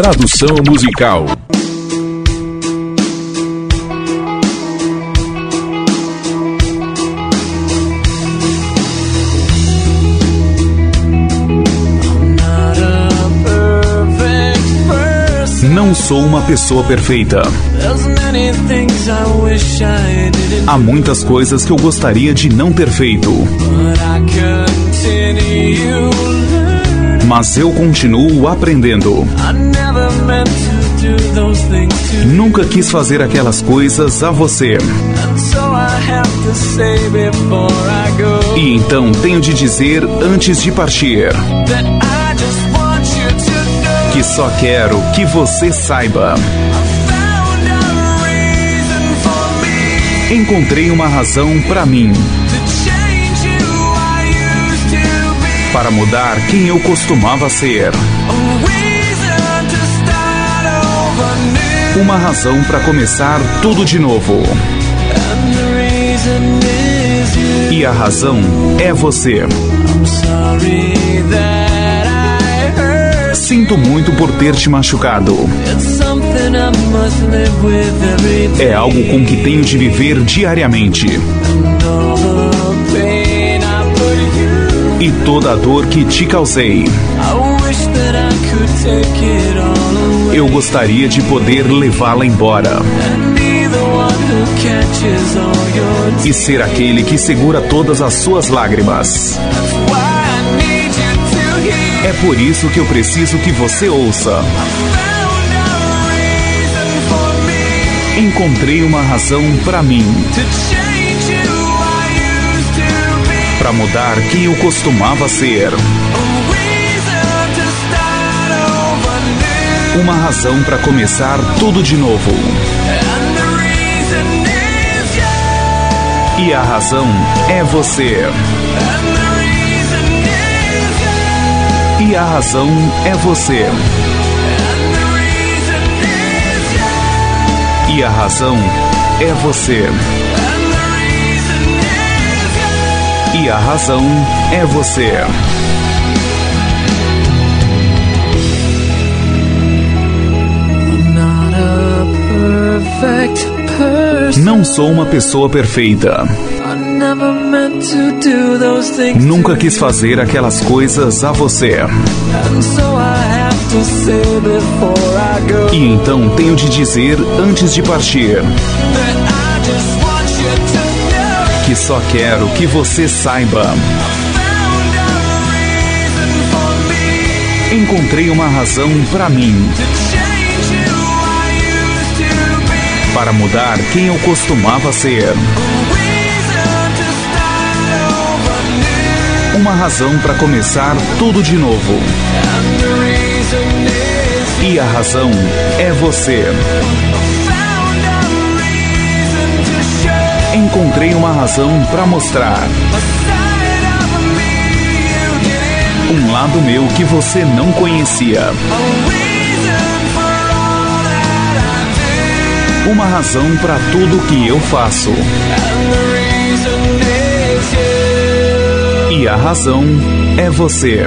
Tradução musical. Não sou uma pessoa perfeita. Há muitas coisas que eu gostaria de não ter feito. Mas eu continuo aprendendo. Nunca quis fazer aquelas coisas a você. E então tenho de dizer antes de partir que só quero que você saiba. Encontrei uma razão para mim. Para mudar quem eu costumava ser. Uma razão para começar tudo de novo. E a razão é você. Sinto muito por ter te machucado. É algo com que tenho de viver diariamente. E toda a dor que te causei. Eu gostaria de poder levá-la embora. E ser aquele que segura todas as suas lágrimas. É por isso que eu preciso que você ouça. Encontrei uma razão para mim. Para mudar quem eu costumava ser. Uma razão para começar tudo de novo. E a razão é você. E a razão é você. E a razão é você. E a razão é você. Não sou uma pessoa perfeita. Nunca quis fazer aquelas coisas a você. E então tenho de dizer antes de partir que só quero que você saiba. Encontrei uma razão para mim. Para mudar quem eu costumava ser. Uma razão para começar tudo de novo. E a razão é você. Encontrei uma razão para mostrar. Um lado meu que você não conhecia. Uma razão para tudo que eu faço. E a razão é você.